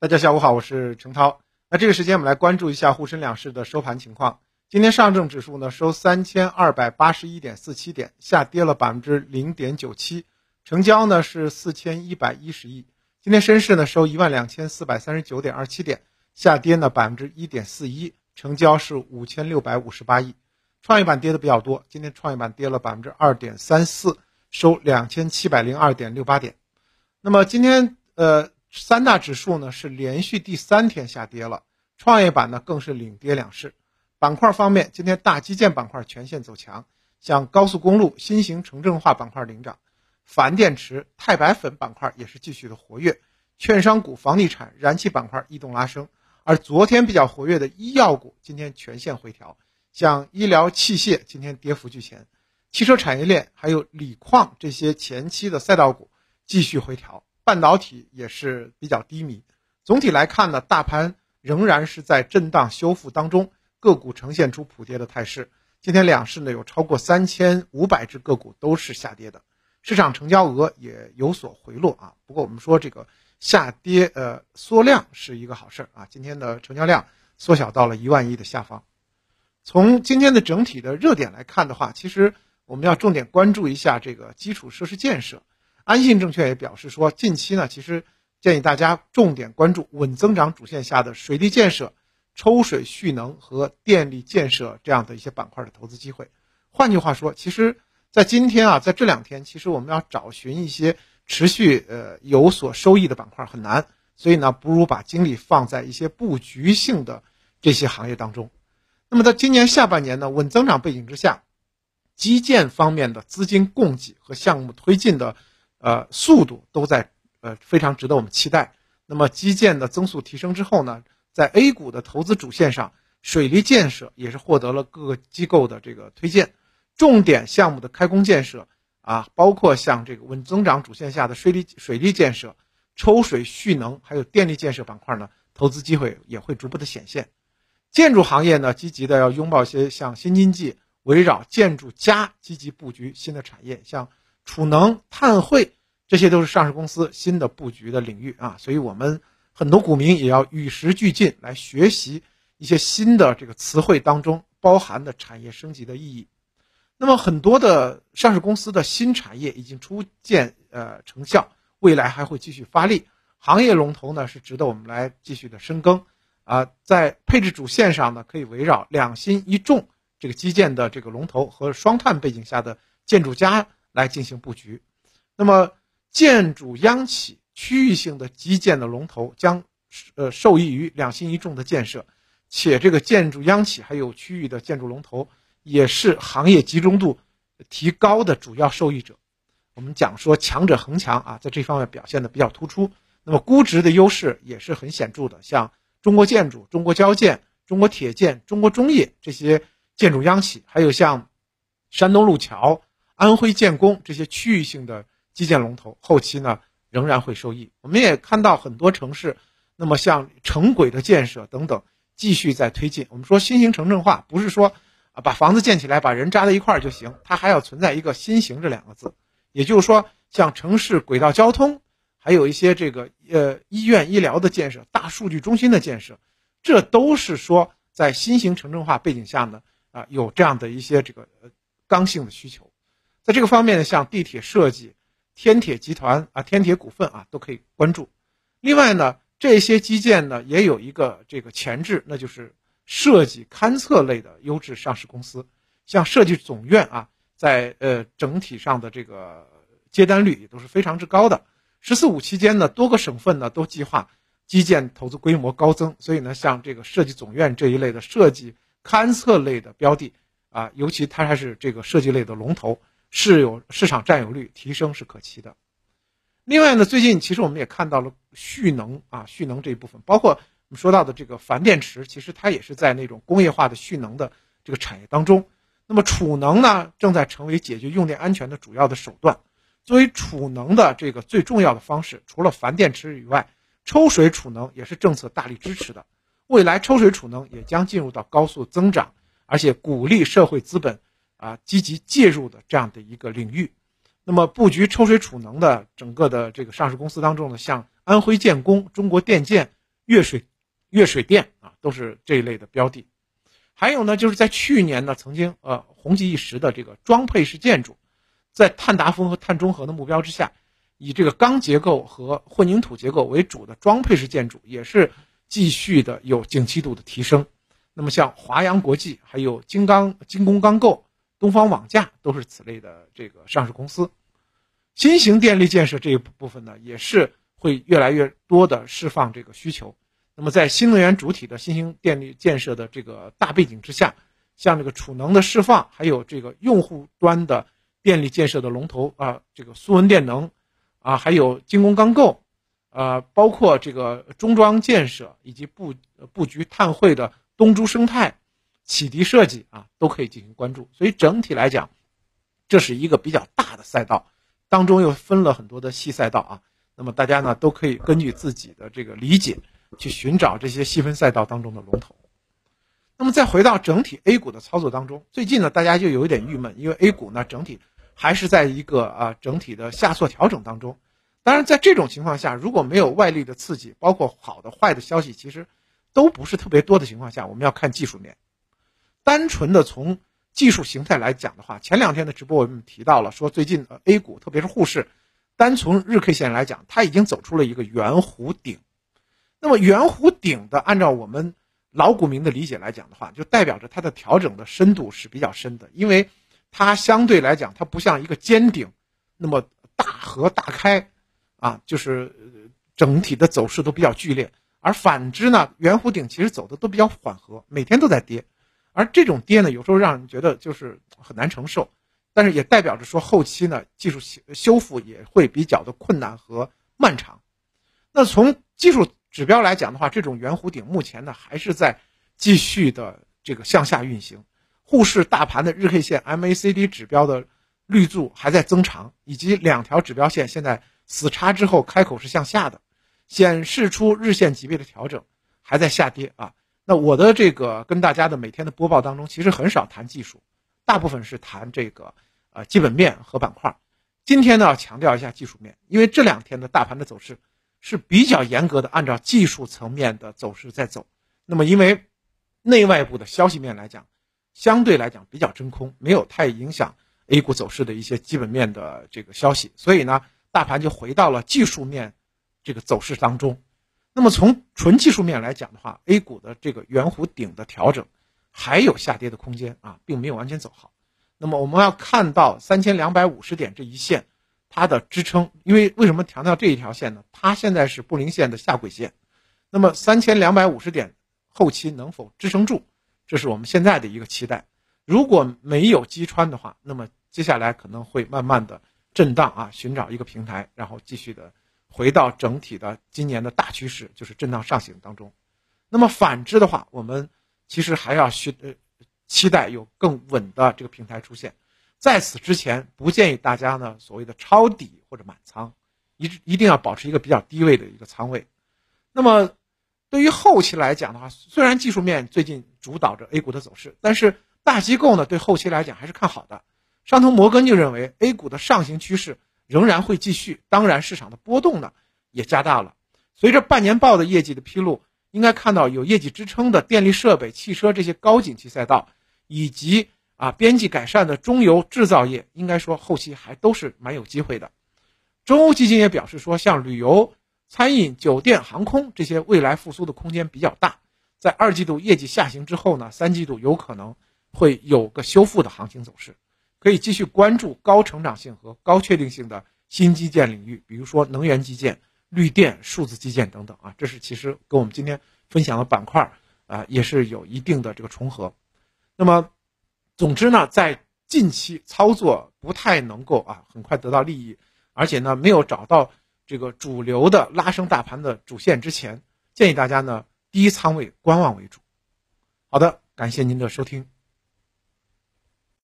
大家下午好，我是程涛。那这个时间我们来关注一下沪深两市的收盘情况。今天上证指数呢收三千二百八十一点四七点，下跌了百分之零点九七，成交呢是四千一百一十亿。今天深市呢收一万两千四百三十九点二七点，下跌呢百分之一点四一，成交是五千六百五十八亿。创业板跌的比较多，今天创业板跌了百分之二点三四，收两千七百零二点六八点。那么今天呃。三大指数呢是连续第三天下跌了，创业板呢更是领跌两市。板块方面，今天大基建板块全线走强，像高速公路、新型城镇化板块领涨，钒电池、钛白粉板块也是继续的活跃，券商股、房地产、燃气板块异动拉升。而昨天比较活跃的医药股今天全线回调，像医疗器械今天跌幅居前，汽车产业链还有锂矿这些前期的赛道股继续回调。半导体也是比较低迷，总体来看呢，大盘仍然是在震荡修复当中，个股呈现出普跌的态势。今天两市呢有超过三千五百只个股都是下跌的，市场成交额也有所回落啊。不过我们说这个下跌呃缩量是一个好事儿啊，今天的成交量缩小到了一万亿的下方。从今天的整体的热点来看的话，其实我们要重点关注一下这个基础设施建设。安信证券也表示说，近期呢，其实建议大家重点关注稳增长主线下的水利建设、抽水蓄能和电力建设这样的一些板块的投资机会。换句话说，其实在今天啊，在这两天，其实我们要找寻一些持续呃有所收益的板块很难，所以呢，不如把精力放在一些布局性的这些行业当中。那么在今年下半年呢，稳增长背景之下，基建方面的资金供给和项目推进的。呃，速度都在呃非常值得我们期待。那么基建的增速提升之后呢，在 A 股的投资主线上，水利建设也是获得了各个机构的这个推荐，重点项目的开工建设啊，包括像这个稳增长主线下的水利水利建设、抽水蓄能还有电力建设板块呢，投资机会也会逐步的显现。建筑行业呢，积极的要拥抱一些像新经济，围绕建筑加积极布局新的产业，像。储能、碳汇，这些都是上市公司新的布局的领域啊，所以我们很多股民也要与时俱进，来学习一些新的这个词汇当中包含的产业升级的意义。那么，很多的上市公司的新产业已经初见呃成效，未来还会继续发力。行业龙头呢是值得我们来继续的深耕啊，在配置主线上呢，可以围绕两新一重这个基建的这个龙头和双碳背景下的建筑家。来进行布局，那么建筑央企区域性的基建的龙头将呃受益于两新一重的建设，且这个建筑央企还有区域的建筑龙头也是行业集中度提高的主要受益者。我们讲说强者恒强啊，在这方面表现的比较突出。那么估值的优势也是很显著的，像中国建筑、中国交建、中国铁建、中国中冶这些建筑央企，还有像山东路桥。安徽建工这些区域性的基建龙头，后期呢仍然会受益。我们也看到很多城市，那么像城轨的建设等等，继续在推进。我们说新型城镇化，不是说啊把房子建起来，把人扎在一块儿就行，它还要存在一个“新型”这两个字。也就是说，像城市轨道交通，还有一些这个呃医院医疗的建设、大数据中心的建设，这都是说在新型城镇化背景下呢啊有这样的一些这个刚性的需求。在这个方面呢，像地铁设计、天铁集团啊、天铁股份啊，都可以关注。另外呢，这些基建呢也有一个这个前置，那就是设计勘测类的优质上市公司，像设计总院啊，在呃整体上的这个接单率也都是非常之高的。“十四五”期间呢，多个省份呢都计划基建投资规模高增，所以呢，像这个设计总院这一类的设计勘测类的标的啊，尤其它还是这个设计类的龙头。是有市场占有率提升是可期的。另外呢，最近其实我们也看到了蓄能啊，蓄能这一部分，包括我们说到的这个钒电池，其实它也是在那种工业化的蓄能的这个产业当中。那么储能呢，正在成为解决用电安全的主要的手段。作为储能的这个最重要的方式，除了钒电池以外，抽水储能也是政策大力支持的。未来抽水储能也将进入到高速增长，而且鼓励社会资本。啊，积极介入的这样的一个领域，那么布局抽水储能的整个的这个上市公司当中呢，像安徽建工、中国电建、粤水、粤水电啊，都是这一类的标的。还有呢，就是在去年呢，曾经呃红极一时的这个装配式建筑，在碳达峰和碳中和的目标之下，以这个钢结构和混凝土结构为主的装配式建筑也是继续的有景气度的提升。那么像华阳国际、还有金刚、金工钢构、东方网架都是此类的这个上市公司。新型电力建设这一部分呢，也是会越来越多的释放这个需求。那么，在新能源主体的新型电力建设的这个大背景之下，像这个储能的释放，还有这个用户端的电力建设的龙头啊，这个苏文电能，啊，还有精工钢构，啊，包括这个中装建设以及布布局碳汇的东珠生态、启迪设计啊，都可以进行关注。所以整体来讲，这是一个比较大的赛道，当中又分了很多的细赛道啊。那么大家呢，都可以根据自己的这个理解。去寻找这些细分赛道当中的龙头。那么再回到整体 A 股的操作当中，最近呢，大家就有一点郁闷，因为 A 股呢整体还是在一个啊整体的下挫调整当中。当然，在这种情况下，如果没有外力的刺激，包括好的坏的消息，其实都不是特别多的情况下，我们要看技术面。单纯的从技术形态来讲的话，前两天的直播我们提到了，说最近 A 股特别是沪市，单从日 K 线来讲，它已经走出了一个圆弧顶。那么圆弧顶的，按照我们老股民的理解来讲的话，就代表着它的调整的深度是比较深的，因为它相对来讲，它不像一个尖顶那么大和大开，啊，就是整体的走势都比较剧烈。而反之呢，圆弧顶其实走的都比较缓和，每天都在跌，而这种跌呢，有时候让人觉得就是很难承受，但是也代表着说后期呢，技术修修复也会比较的困难和漫长。那从技术。指标来讲的话，这种圆弧顶目前呢还是在继续的这个向下运行。沪市大盘的日 K 线 MACD 指标的绿柱还在增长，以及两条指标线现在死叉之后开口是向下的，显示出日线级别的调整还在下跌啊。那我的这个跟大家的每天的播报当中，其实很少谈技术，大部分是谈这个呃基本面和板块。今天呢，要强调一下技术面，因为这两天的大盘的走势。是比较严格的，按照技术层面的走势在走。那么，因为内外部的消息面来讲，相对来讲比较真空，没有太影响 A 股走势的一些基本面的这个消息，所以呢，大盘就回到了技术面这个走势当中。那么，从纯技术面来讲的话，A 股的这个圆弧顶的调整还有下跌的空间啊，并没有完全走好。那么，我们要看到三千两百五十点这一线。它的支撑，因为为什么强调这一条线呢？它现在是布林线的下轨线，那么三千两百五十点后期能否支撑住，这是我们现在的一个期待。如果没有击穿的话，那么接下来可能会慢慢的震荡啊，寻找一个平台，然后继续的回到整体的今年的大趋势，就是震荡上行当中。那么反之的话，我们其实还要需呃期待有更稳的这个平台出现。在此之前，不建议大家呢所谓的抄底或者满仓，一一定要保持一个比较低位的一个仓位。那么，对于后期来讲的话，虽然技术面最近主导着 A 股的走势，但是大机构呢对后期来讲还是看好的。上图摩根就认为 A 股的上行趋势仍然会继续，当然市场的波动呢也加大了。随着半年报的业绩的披露，应该看到有业绩支撑的电力设备、汽车这些高景气赛道，以及。啊，边际改善的中游制造业，应该说后期还都是蛮有机会的。中欧基金也表示说，像旅游、餐饮、酒店、航空这些未来复苏的空间比较大。在二季度业绩下行之后呢，三季度有可能会有个修复的行情走势，可以继续关注高成长性和高确定性的新基建领域，比如说能源基建、绿电、数字基建等等啊。这是其实跟我们今天分享的板块啊，也是有一定的这个重合。那么。总之呢，在近期操作不太能够啊很快得到利益，而且呢没有找到这个主流的拉升大盘的主线之前，建议大家呢低仓位观望为主。好的，感谢您的收听。